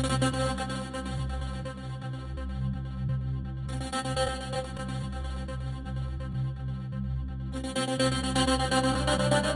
Thank you.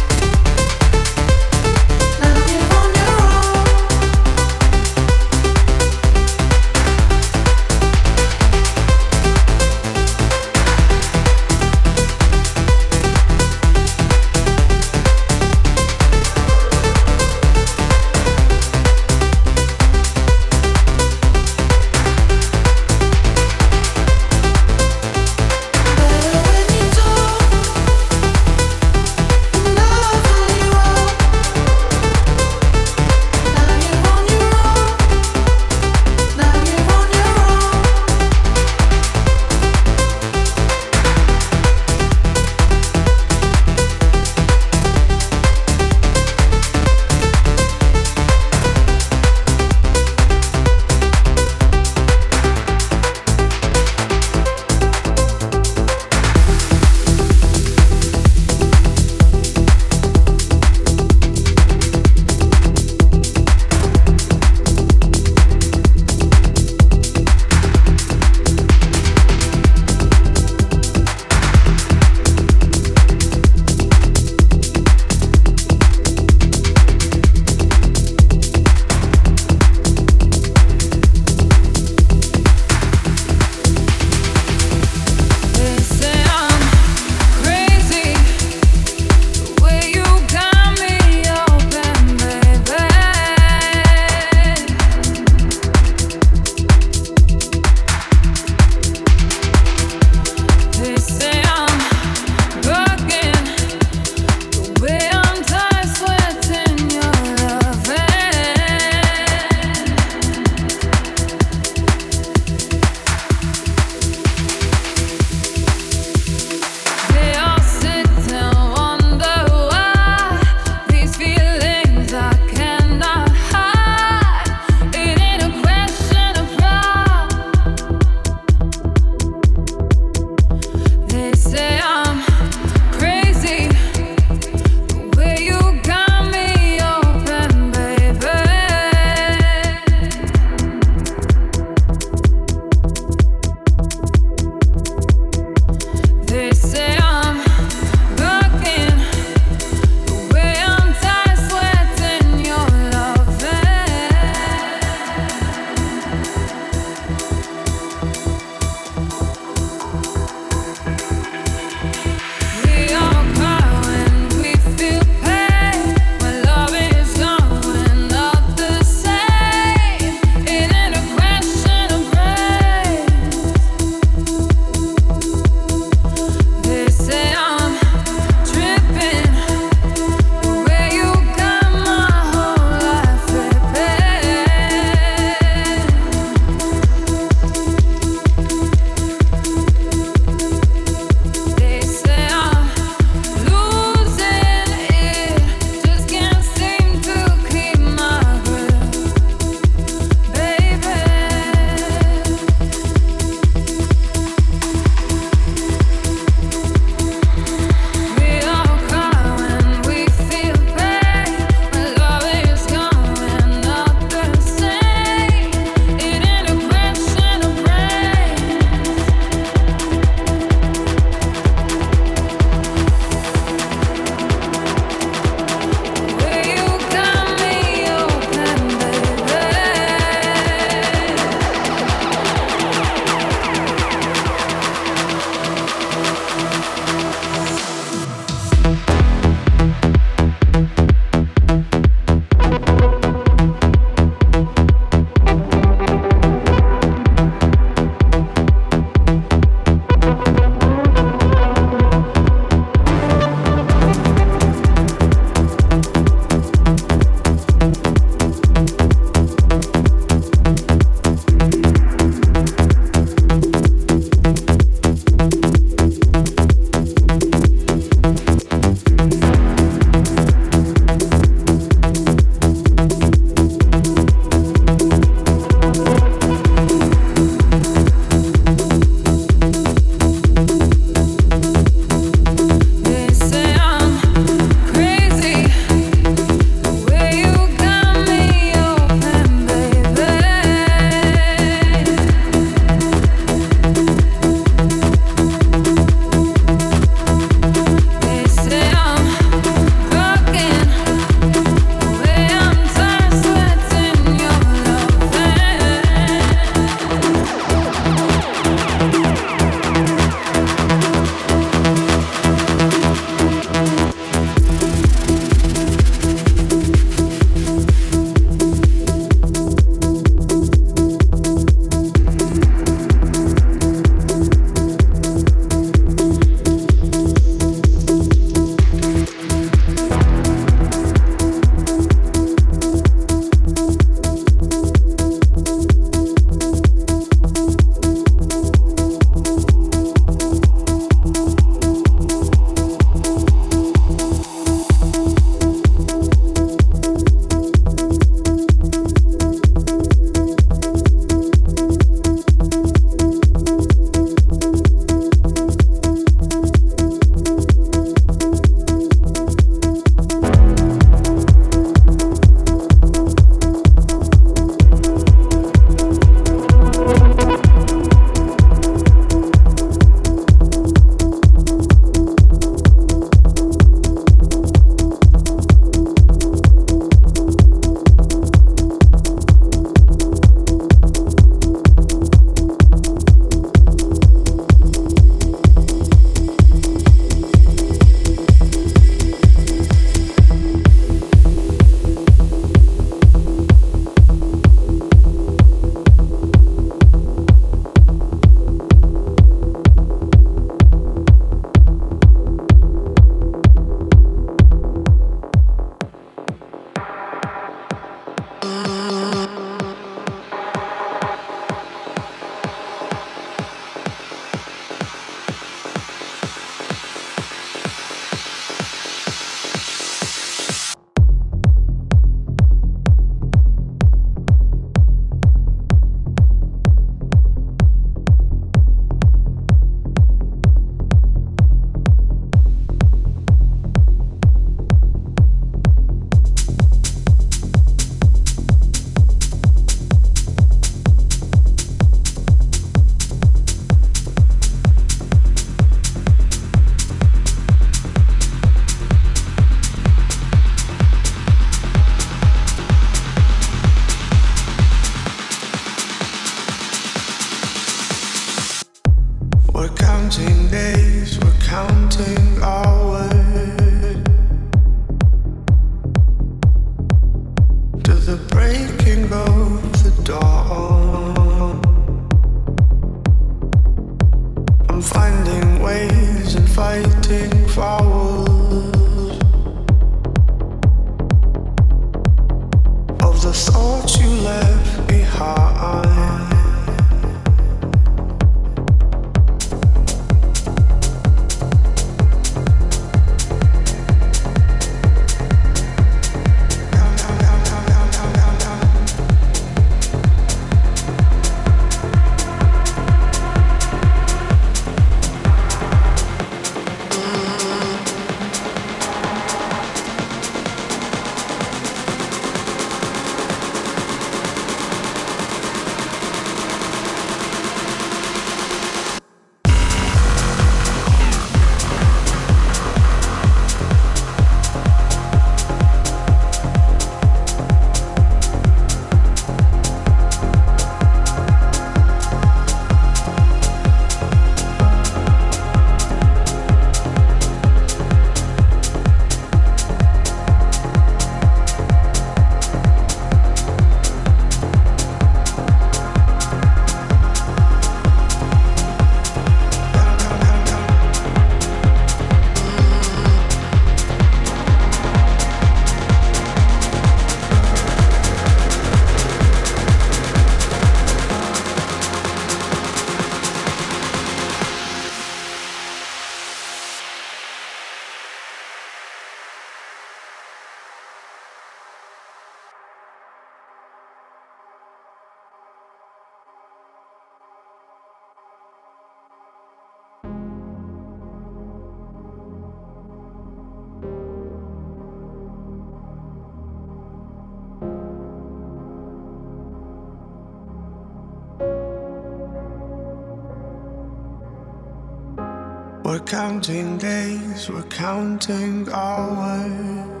Counting days, we're counting hours.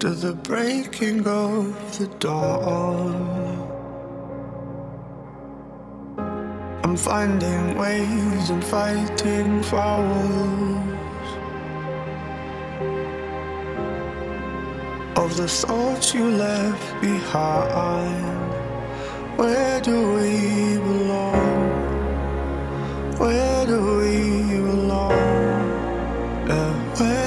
To the breaking of the dawn. I'm finding ways and fighting fouls of the thoughts you left behind. Where do we belong? Where do we belong? Yeah, where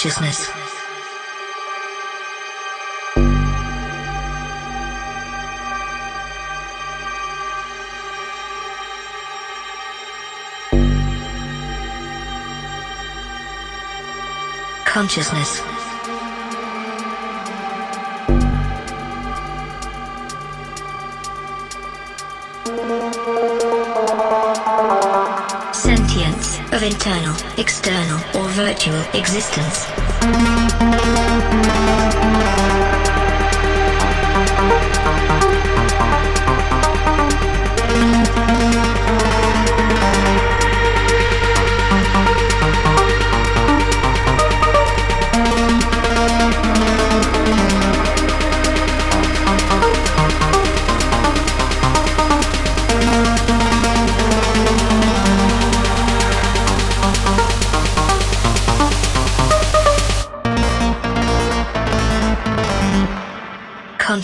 consciousness. Consciousness. Sentience of internal, external, or virtual existence.